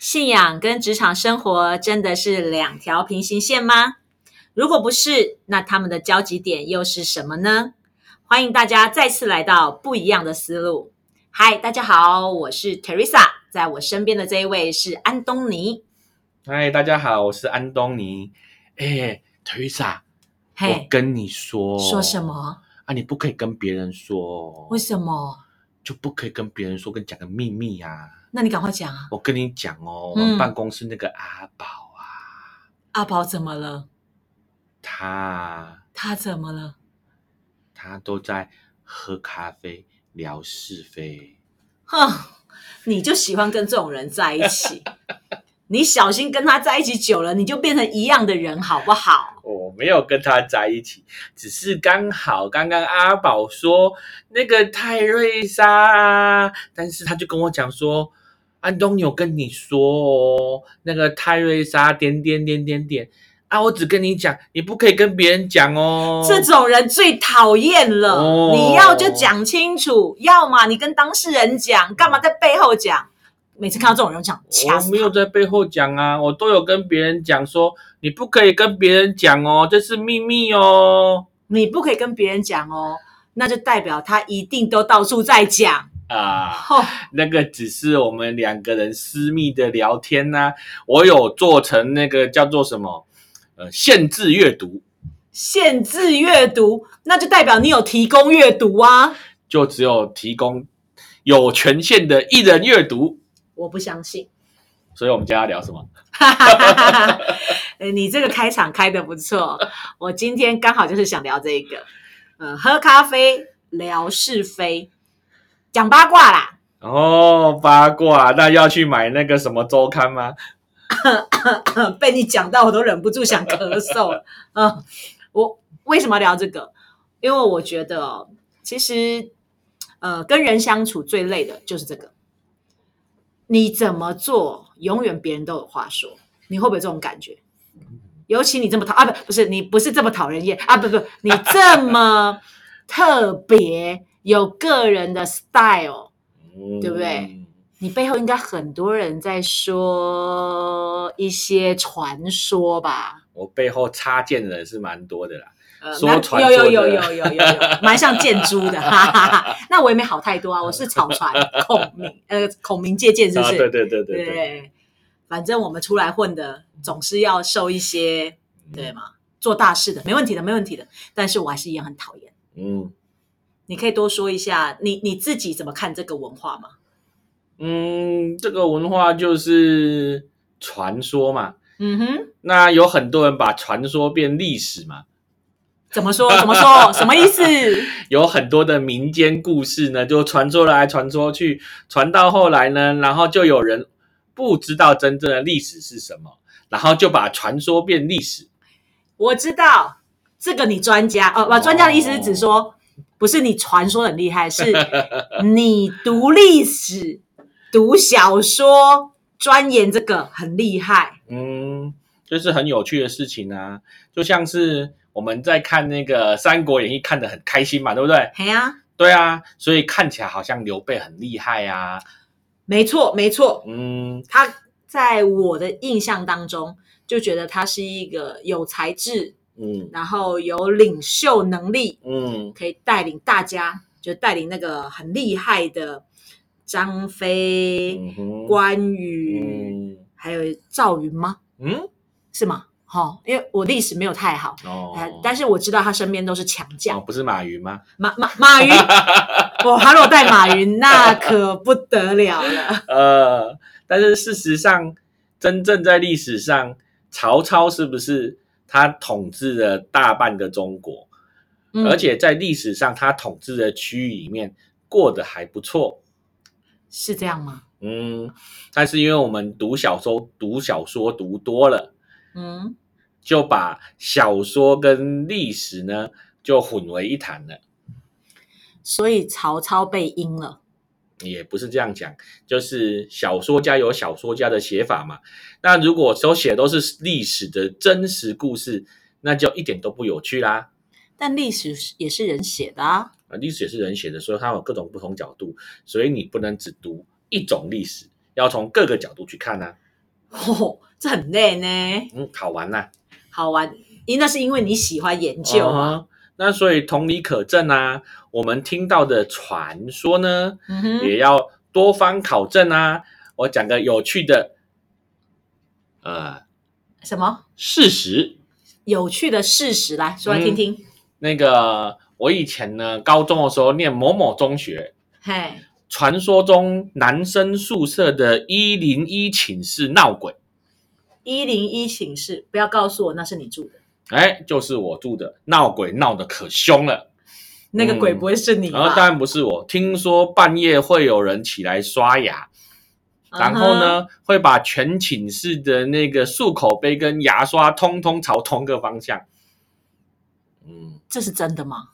信仰跟职场生活真的是两条平行线吗？如果不是，那他们的交集点又是什么呢？欢迎大家再次来到不一样的思路。嗨，大家好，我是 Teresa，在我身边的这一位是安东尼。嗨，大家好，我是安东尼。哎，Teresa，我，跟你说，说什么？啊？你不可以跟别人说，为什么？就不可以跟别人说，跟你讲个秘密呀、那你赶快讲啊！我跟你讲哦，我嗯们办公室那个阿宝啊，阿宝怎么了？他他怎么了？他都在喝咖啡聊是非。哼，你就喜欢跟这种人在一起。你小心跟他在一起久了，你就变成一样的人，好不好？我没有跟他在一起，只是刚好刚刚阿宝说那个泰瑞莎啊，但是他就跟我讲说，安东尼有跟你说哦，那个泰瑞莎点点点点点啊，我只跟你讲，你不可以跟别人讲哦。这种人最讨厌了。哦你要就讲清楚，要么你跟当事人讲，干嘛在背后讲？每次看到这种人，我想掐我没有。在背后讲啊，我都有跟别人讲说，你不可以跟别人讲哦，这是秘密哦。你不可以跟别人讲哦，那就代表他一定都到处在讲。啊，哦，那个只是我们两个人私密的聊天呐、我有做成那个叫做什么呃限制阅读，限制阅读，那就代表你有提供阅读啊。就只有提供有权限的一人阅读。我不相信。所以我们今天要聊什么？你这个开场开的不错，我今天刚好就是想聊这个，呃，喝咖啡聊是非，讲八卦啦。哦，八卦，那要去买那个什么周刊吗？被你讲到，我都忍不住想咳嗽了。嗯，我为什么聊这个？因为我觉得哦，其实呃，跟人相处最累的就是这个。你怎么做，永远别人都有话说。你会不会有这种感觉？尤其你这么讨啊，不不是你不是这么讨人厌啊，不不，你这么特别，有个人的 style，嗯对不对？你背后应该很多人在说一些传说吧？我背后插件的人是蛮多的啦。呃，说传有有有有有有有，蛮像建猪的，哈哈哈。那我也没好太多啊，我是草船孔明，呃，孔明借箭是不啊，是？对对对对对，对，反正我们出来混的，总是要受一些对吗？做大事的，没问题的，没问题的。但是我还是一样很讨厌。嗯你可以多说一下，你你自己怎么看这个文化吗？嗯，这个文化就是传说嘛。嗯哼，那有很多人把传说变历史嘛，怎么说？怎么说？什么意思？有很多的民间故事呢，就传说来传说去，传到后来呢，然后就有人不知道真正的历史是什么，然后就把传说变历史。我知道这个，你专家哦，不，专家的意思是指说，不是你传说很厉害，是你读历史、读小说、钻研这个很厉害。嗯，这是很有趣的事情啊，就像是我们在看那个《三国演义》看得很开心嘛，对不对？对啊、对啊，所以看起来好像刘备很厉害啊。没错，没错，嗯他在我的印象当中，就觉得他是一个有才智，嗯然后有领袖能力，嗯可以带领大家，就带领那个很厉害的张飞、嗯关羽，嗯还有赵云吗？嗯是吗？好、因为我历史没有太好，哦呃，但是我知道他身边都是强哦将。不是马云吗？马马马云，我他如果带马云，那可不得了了。呃，但是事实上，真正在历史上，曹操是不是他统治了大半个中国？嗯而且在历史上，他统治的区域里面过得还不错。是这样吗？嗯，但是因为我们读小说、读小说读多了，嗯，就把小说跟历史呢就混为一谈了。所以曹操被阴了。也不是这样讲，就是小说家有小说家的写法嘛。那如果都写都是历史的真实故事，那就一点都不有趣啦。但历史也是人写的啊。啊，历史也是人写的，所以它有各种不同角度，所以你不能只读一种历史，要从各个角度去看啊。哦，这很累呢，嗯，好玩呐、好玩。因那是因为你喜欢研究啊。那所以同理可证啊，我们听到的传说呢，也要多方考证啊。我讲个有趣的，呃，什么事实。有趣的事实来说来听听。那个我以前呢，高中的时候念某某中学，嘿，传说中男生宿舍的一零一寝室闹鬼，一零一寝室，不要告诉我那是你住的，哎，就是我住的，闹鬼闹得可凶了。那个鬼不会是你然后吧？当然不是我，听说半夜会有人起来刷牙，然后嗯呢，会把全寝室的那个漱口杯跟牙刷通通朝同个方向。嗯，这是真的吗？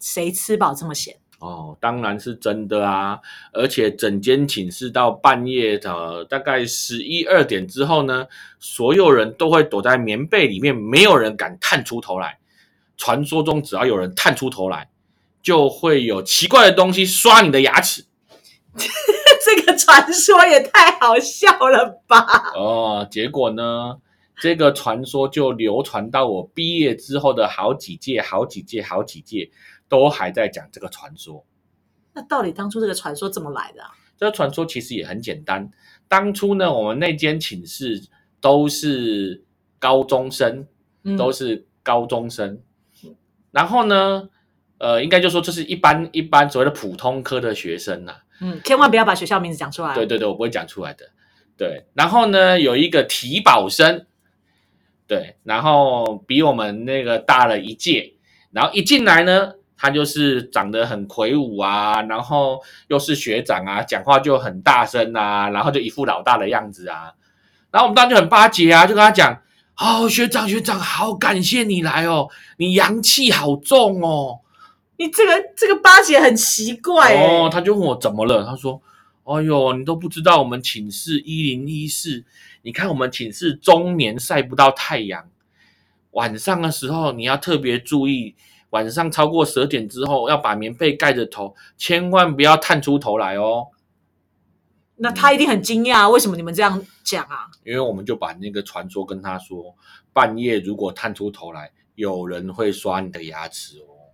谁吃饱这么闲？哦，当然是真的啊！而且整间寝室到半夜的大概十一二点之后呢，所有人都会躲在棉被里面，没有人敢探出头来。传说中，只要有人探出头来，就会有奇怪的东西刷你的牙齿。这个传说也太好笑了吧！哦，结果呢，这个传说就流传到我毕业之后的好几届、好几届、好几届，都还在讲这个传说。那到底当初这个传说怎么来的、啊？这个传说其实也很简单。当初呢，我们那间寝室都是高中生，嗯都是高中生。然后呢，呃，应该就说这是一般一般所谓的普通科的学生呐、嗯，千万不要把学校名字讲出来。对对对，我不会讲出来的。对，然后呢，有一个体保生，对，然后比我们那个大了一届，然后一进来呢，他就是长得很魁梧啊，然后又是学长啊，讲话就很大声啊，然后就一副老大的样子啊，然后我们当时就很巴结啊，就跟他讲，哦，学长学长，好感谢你来哦，你阳气好重哦。你这个这个巴结很奇怪哎、哦，他就问我怎么了，他说：“哎呦，你都不知道我们寝室一零一室，你看我们寝室中年晒不到太阳，晚上的时候你要特别注意，晚上超过十二点之后要把棉被盖着头，千万不要探出头来哦，那他一定很惊讶，为什么你们这样讲啊？因为我们就把那个传说跟他说，半夜如果探出头来，有人会刷你的牙齿哦。”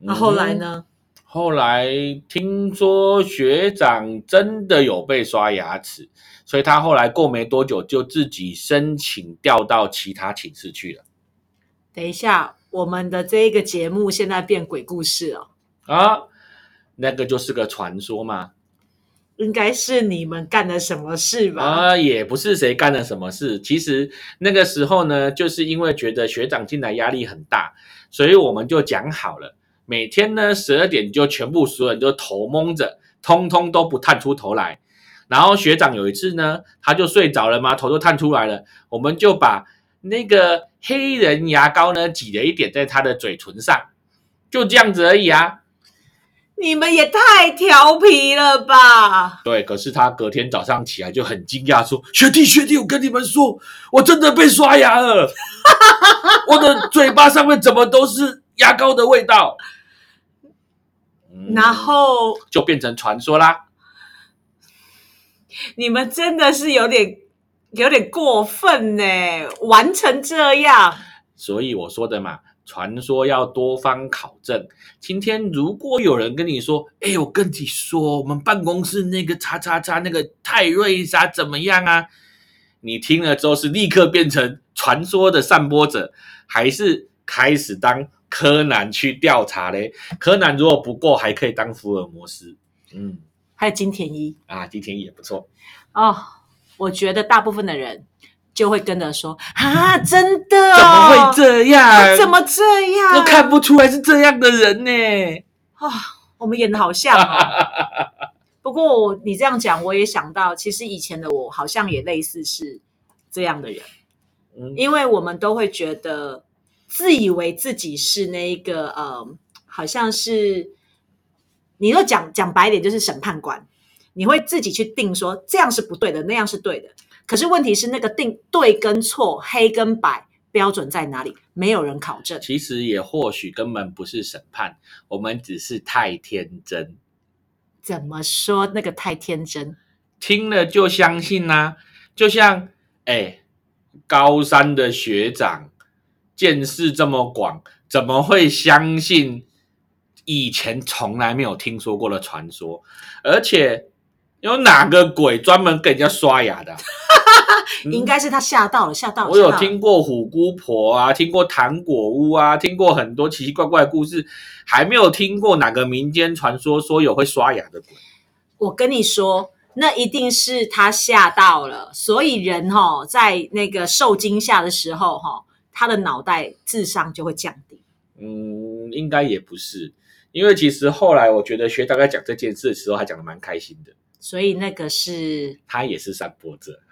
那、后来嗯呢？后来听说学长真的有被刷牙齿，所以他后来过没多久就自己申请调到其他寝室去了等一下，我们的这一个节目现在变鬼故事了，啊。那个就是个传说嘛，应该是你们干了什么事吧？啊，也不是谁干了什么事。其实那个时候呢，就是因为觉得学长进来压力很大，所以我们就讲好了，每天呢十二点就全部所有人都头蒙着，通通都不探出头来。然后学长有一次呢，他就睡着了嘛，头都探出来了，我们就把那个黑人牙膏呢挤了一点在他的嘴唇上，就这样子而已啊。你们也太调皮了吧！对，可是他隔天早上起来就很惊讶，说：“学弟学弟，我跟你们说，我真的被刷牙了，我的嘴巴上面怎么都是牙膏的味道。嗯”然后就变成传说啦。你们真的是有点有点过分呢，玩成这样。所以我说的嘛，传说要多方考证。今天如果有人跟你说：“哎，我跟你说，我们办公室那个叉叉叉那个泰瑞莎怎么样啊？”你听了之后是立刻变成传说的散播者，还是开始当柯南去调查嘞？柯南如果不过，还可以当福尔摩斯。嗯还有金田一啊，金田一也不错。哦，我觉得大部分的人就会跟着说啊，真的、哦？怎么会这样？怎么这样？都看不出来是这样的人呢？啊、我们演的好像哦。不过你这样讲，我也想到，其实以前的我好像也类似是这样的人，嗯因为我们都会觉得自以为自己是那一个呃，好像是你若讲讲白一点，就是审判官，你会自己去定说这样是不对的，那样是对的。可是问题是，那个定对跟错、黑跟白标准在哪里？没有人考证。其实也或许根本不是审判，我们只是太天真，怎么说？那个太天真。听了就相信啦、就像哎，高三的学长见识这么广，怎么会相信以前从来没有听说过的传说？而且有哪个鬼专门给人家刷牙的？应该是他吓到了，吓到了。我有听过虎姑婆啊，听过糖果屋啊，听过很多奇奇怪怪的故事，还没有听过哪个民间传说说有会刷牙的鬼。我跟你说，那一定是他吓到了，所以人哈、在那个受惊吓的时候哈、他的脑袋智商就会降低。嗯，应该也不是，因为其实后来我觉得学大概讲这件事的时候，还讲的蛮开心的，所以那个是他也是散播者，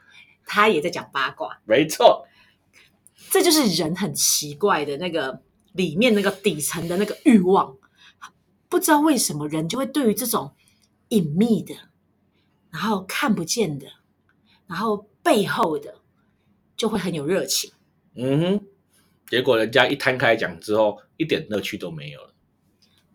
他也在讲八卦，没错。这就是人很奇怪的那个里面那个底层的那个欲望，不知道为什么人就会对于这种隐秘的，然后看不见的，然后背后的，就会很有热情。嗯哼，结果人家一摊开讲之后，一点乐趣都没有了。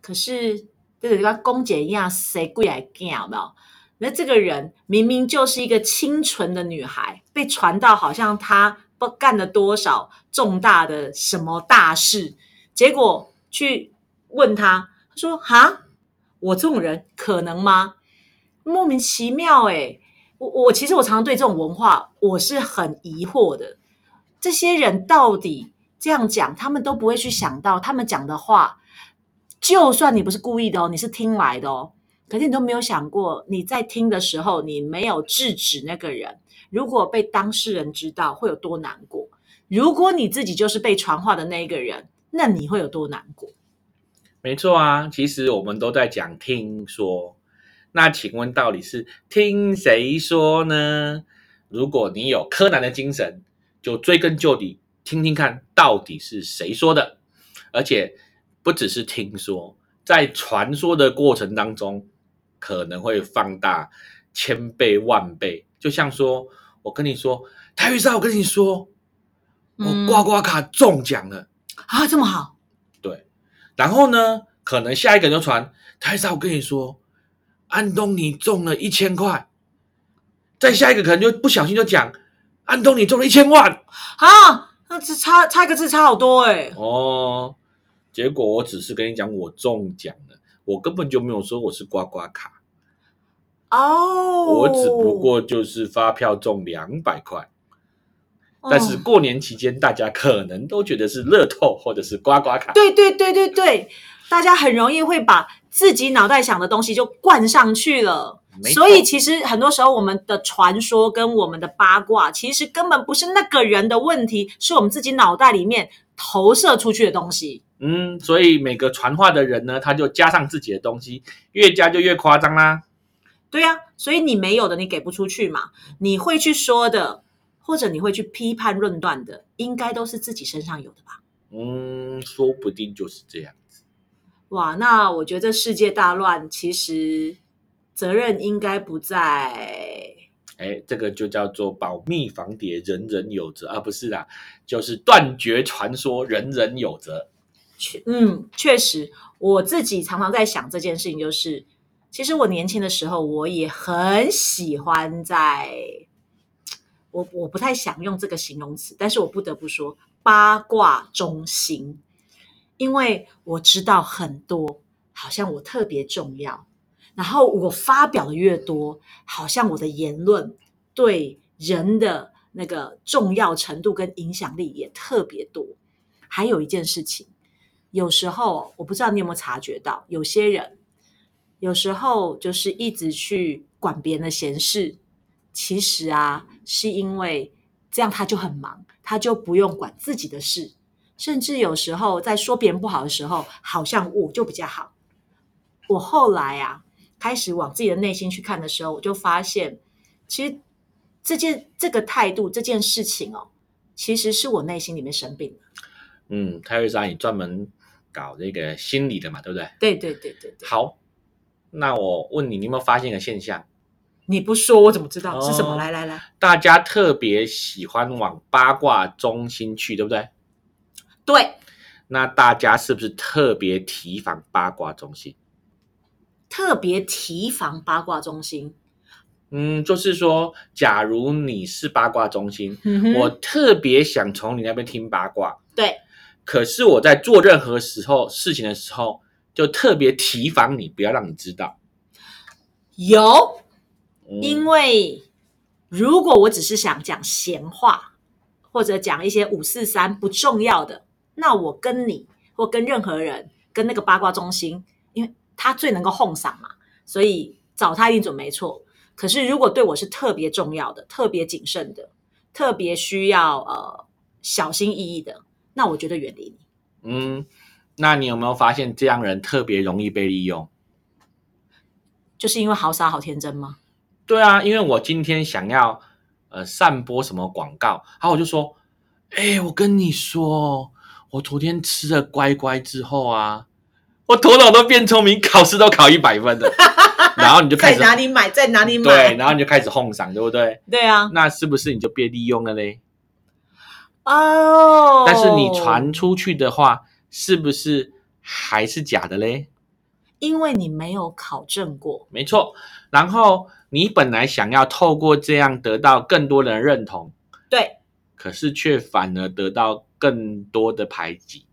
可是这个跟公姐一样，谁贵来干有没有？那这个人明明就是一个清纯的女孩，被传到好像她不干了多少重大的什么大事，结果去问他，他说：“哈，我这种人可能吗？莫名其妙诶、我我其实我常常对这种文化我是很疑惑的，这些人到底这样讲，他们都不会去想到他们讲的话。就算你不是故意的哦，你是听来的哦，可是你都没有想过，你在听的时候，你没有制止那个人，如果被当事人知道，会有多难过？如果你自己就是被传话的那一个人，那你会有多难过？没错啊，其实我们都在讲听说。那请问到底是听谁说呢？如果你有柯南的精神，就追根究底，听听看到底是谁说的。而且不只是听说，在传说的过程当中，可能会放大千倍万倍。就像说，我跟你说，台语莎，我跟你说，我嗯刮刮卡中奖了。啊，这么好，对，然后呢，可能下一个人就传台莎，我跟你说，安东尼中了一千块，再下一个可能就不小心就讲安东尼中了一千万啊，那只差差一个字差好多哎、哦。结果我只是跟你讲我中奖了，我根本就没有说我是刮刮卡，哦，我只不过就是发票中两百块。但是哦过年期间，大家可能都觉得是乐透或者是刮刮卡。对对对对对，大家很容易会把自己脑袋想的东西就灌上去了。所以其实很多时候我们的传说跟我们的八卦，其实根本不是那个人的问题，是我们自己脑袋里面投射出去的东西。嗯，所以每个传话的人呢，他就加上自己的东西，越加就越夸张啦。对呀、所以你没有的，你给不出去嘛。你会去说的，或者你会去批判论断的，应该都是自己身上有的吧？嗯，说不定就是这样。哇，那我觉得世界大乱，其实责任应该不在哎，这个就叫做保密防谍，人人有责啊，不是啦，就是断绝传说，人人有责。确嗯，确实，我自己常常在想这件事情，就是其实我年轻的时候，我也很喜欢在，我我不太想用这个形容词，但是我不得不说八卦中心，因为我知道很多，好像我特别重要，然后我发表的越多，好像我的言论对人的那个重要程度跟影响力也特别多。还有一件事情，有时候我不知道你有没有察觉到，有些人有时候就是一直去管别人的闲事，其实啊，是因为这样他就很忙，他就不用管自己的事，甚至有时候在说别人不好的时候，好像我就比较好。我后来啊，开始往自己的内心去看的时候，我就发现，其实这件这个态度这件事情哦，其实是我内心里面生病了。嗯，泰瑞莎，你专门搞这个心理的嘛，对不对？对对对对对，好，那我问你，你有没有发现一个现象？你不说我怎么知道、是什么？哦来来来，大家特别喜欢往八卦中心去，对不对？对，那大家是不是特别提防八卦中心？特别提防八卦中心。嗯，就是说，假如你是八卦中心，嗯我特别想从你那边听八卦，对，可是我在做任何时候事情的时候，就特别提防你，不要让你知道。有，嗯因为如果我只是想讲闲话，或者讲一些五四三不重要的，那我跟你或跟任何人，跟那个八卦中心，因为他最能够哄嗓嘛，所以找他一定准没错。可是如果对我是特别重要的、特别谨慎的、特别需要呃小心翼翼的，那我觉得远离你。嗯，那你有没有发现这样人特别容易被利用？就是因为好傻好天真吗？对啊，因为我今天想要呃散播什么广告，然后我就说，哎，我跟你说，我昨天吃了乖乖之后啊，我头脑都变聪明，考试都考一百分了。然后你就开在始哪里买，在哪里买？对，然后你就开始哄嗓，对不对？对啊，那是不是你就被利用了嘞？哦，但是你传出去的话，是不是还是假的嘞？因为你没有考证过，没错。然后你本来想要透过这样得到更多人的认同，对，可是却反而得到更多的排挤。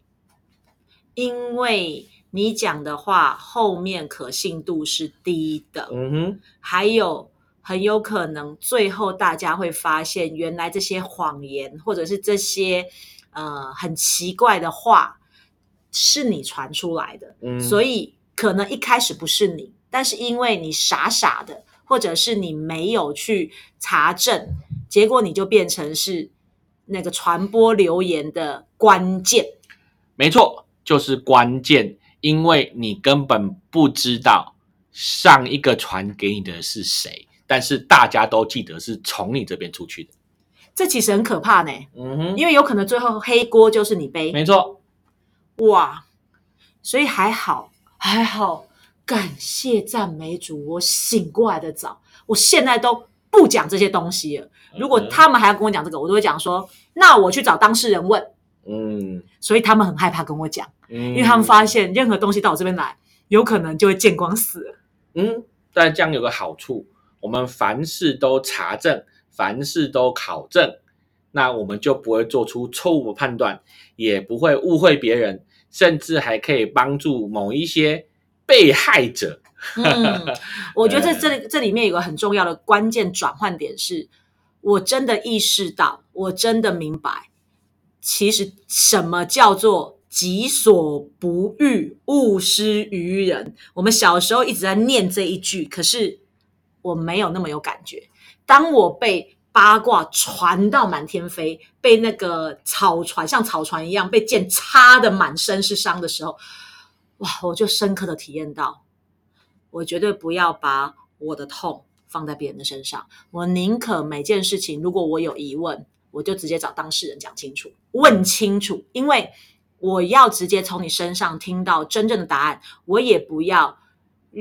因为你讲的话后面可信度是低的，嗯哼，还有很有可能最后大家会发现，原来这些谎言或者是这些呃很奇怪的话是你传出来的，嗯，所以以可能一开始不是你，但是因为你傻傻的，或者是你没有去查证，结果你就变成是那个传播流言的关键。没错，就是关键，因为你根本不知道上一个传给你的是谁，但是大家都记得是从你这边出去的。这其实很可怕呢，嗯哼，因为有可能最后黑锅就是你背。没错，哇，所以还好，还好，感谢赞美主，我醒过来的早，我现在都不讲这些东西了。如果嗯他们还要跟我讲这个，我都会讲说，那我去找当事人问。嗯所以他们很害怕跟我讲，嗯，因为他们发现任何东西到我这边来，有可能就会见光死。嗯，但这样有个好处，我们凡事都查证，凡事都考证，那我们就不会做出错误的判断，也不会误会别人，甚至还可以帮助某一些被害者。嗯，我觉得这这里这里面有个很重要的关键转换点是，我真的意识到，我真的明白，其实什么叫做己所不欲，勿施于人。我们小时候一直在念这一句，可是我没有那么有感觉。当我被八卦传到满天飞，被那个草船像草船一样被剑插的满身是伤的时候，哇，我就深刻的体验到。我绝对不要把我的痛放在别人的身上。我宁可每件事情，如果我有疑问，我就直接找当事人讲清楚、问清楚，因为我要直接从你身上听到真正的答案，我也不要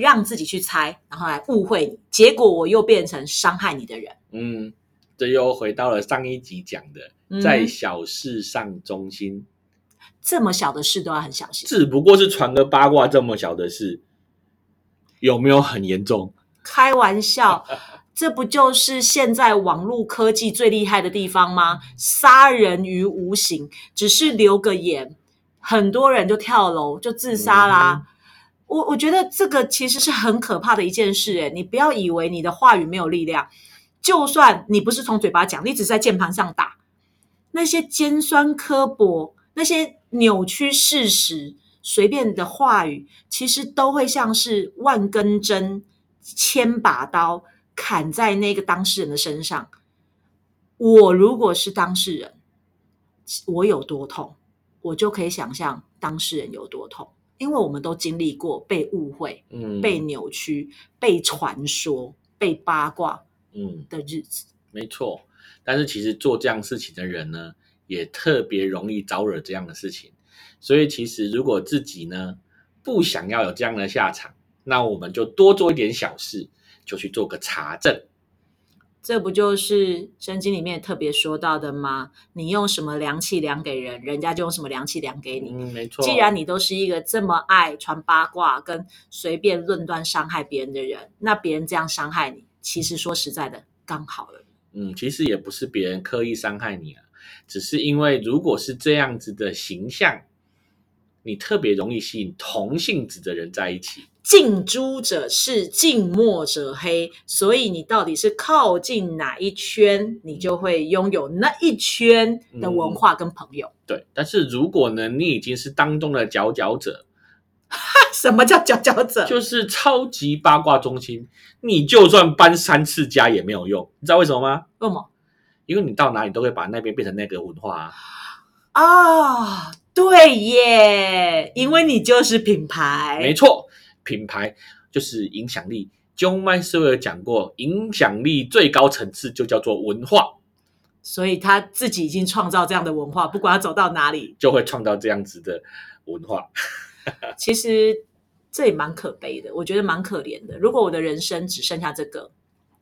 让自己去猜，然后来误会你，结果我又变成伤害你的人。嗯，这又回到了上一集讲的，嗯在小事上忠心，这么小的事都要很小心。只不过是传个八卦这么小的事，有没有很严重？开玩笑，这不就是现在网络科技最厉害的地方吗？杀人于无形，只是留个言，很多人就跳楼就自杀啦。我我觉得这个其实是很可怕的一件事，诶，你不要以为你的话语没有力量，就算你不是从嘴巴讲，你只是在键盘上打，那些尖酸刻薄、那些扭曲事实、随便的话语，其实都会像是万根针、千把刀砍在那个当事人的身上。我如果是当事人，我有多痛，我就可以想象当事人有多痛，因为我们都经历过被误会、嗯，被扭曲、被传说、被八卦嗯，的日子。没错。但是其实做这样事情的人呢，也特别容易招惹这样的事情。所以其实如果自己呢不想要有这样的下场，那我们就多做一点小事，就去做个查证。这不就是圣经里面特别说到的吗？你用什么量器量给人，人家就用什么量器量给你。嗯，没错。既然你都是一个这么爱传八卦跟随便论断伤害别人的人，那别人这样伤害你，其实说实在的，刚好了。嗯，其实也不是别人刻意伤害你啊，只是因为如果是这样子的形象，你特别容易吸引同性质的人在一起。近朱者赤，近墨者黑，所以你到底是靠近哪一圈，你就会拥有那一圈的文化跟朋友。对，但是如果呢，你已经是当中的佼佼者，什么叫佼佼者？就是超级八卦中心，你就算搬三次家也没有用，你知道为什么吗？为什么？因为你到哪里都会把那边变成那个文化啊。啊，对耶，因为你就是品牌，没错，品牌就是影响力。John m a s e r 讲过，影响力最高层次就叫做文化，所以他自己已经创造这样的文化，不管他走到哪里，就会创造这样子的文化。其实这也蛮可悲的，我觉得蛮可怜的。如果我的人生只剩下这个，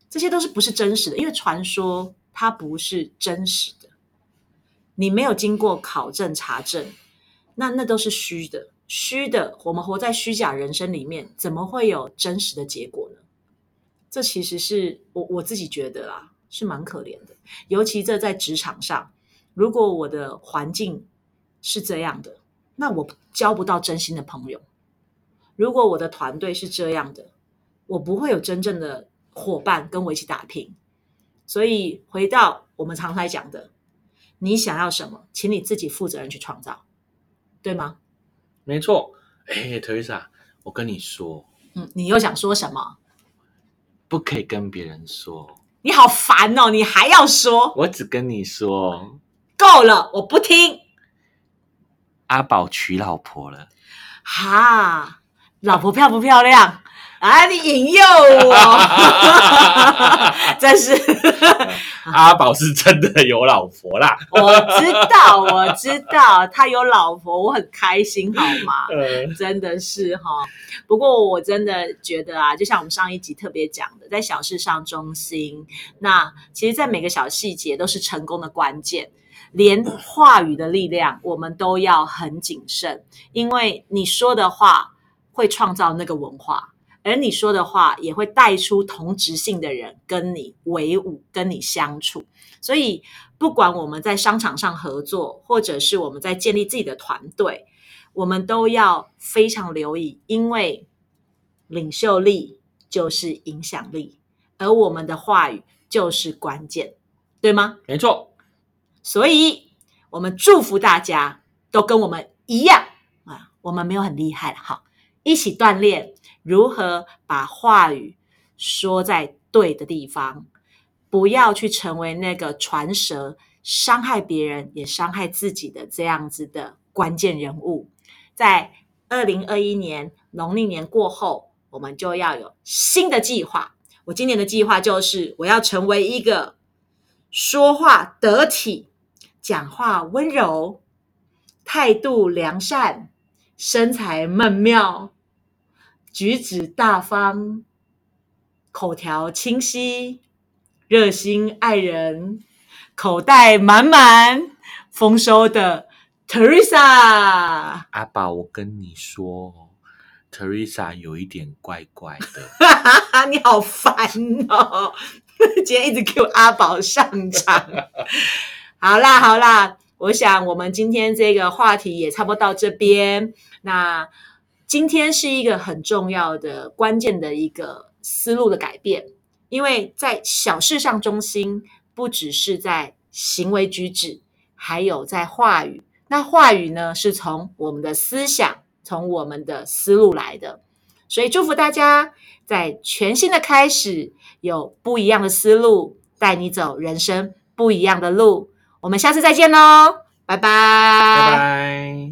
这些都是不是真实的？因为传说它不是真实的，你没有经过考证查证，那那都是虚的，虚的。我们活在虚假人生里面，怎么会有真实的结果呢？这其实是我我自己觉得啦，是蛮可怜的。尤其这在职场上，如果我的环境是这样的。那我交不到真心的朋友。如果我的团队是这样的，我不会有真正的伙伴跟我一起打拼。所以回到我们常常讲的，你想要什么，请你自己负责任去创造，对吗？没错。哎，特丽莎，我跟你说，嗯，你又想说什么？不可以跟别人说。你好烦哦，你还要说？我只跟你说，够了，我不听。阿宝娶老婆了，哈，老婆漂不漂亮？啊，你引诱我，真是。阿宝是真的有老婆啦，我知道，我知道他有老婆，我很开心，好吗？真的是哈。不过我真的觉得啊，就像我们上一集特别讲的，在小事上中心，那其实，在每个小细节都是成功的关键。连话语的力量，我们都要很谨慎，因为你说的话会创造那个文化，而你说的话也会带出同质性的人跟你为伍、跟你相处。所以，不管我们在商场上合作，或者是我们在建立自己的团队，我们都要非常留意，因为领袖力就是影响力，而我们的话语就是关键，对吗？没错。所以，我们祝福大家都跟我们一样啊！我们没有很厉害了，哈，一起锻炼如何把话语说在对的地方，不要去成为那个传舌、伤害别人也伤害自己的这样子的关键人物。在二零二一年农历年过后，我们就要有新的计划。我今年的计划就是，我要成为一个说话得体。讲话温柔，态度良善，身材曼妙，举止大方，口条清晰，热心爱人，口袋满满丰收的 Teresa。阿宝，我跟你说，Teresa 有一点怪怪的。你好烦哦！今天一直 Q 阿宝上场。好啦，好啦，我想我们今天这个话题也差不多到这边。那今天是一个很重要的、关键的一个思路的改变，因为在小事上中心，不只是在行为举止，还有在话语。那话语呢，是从我们的思想、从我们的思路来的。所以祝福大家在全新的开始，有不一样的思路，带你走人生不一样的路。我们下次再见喽，拜拜。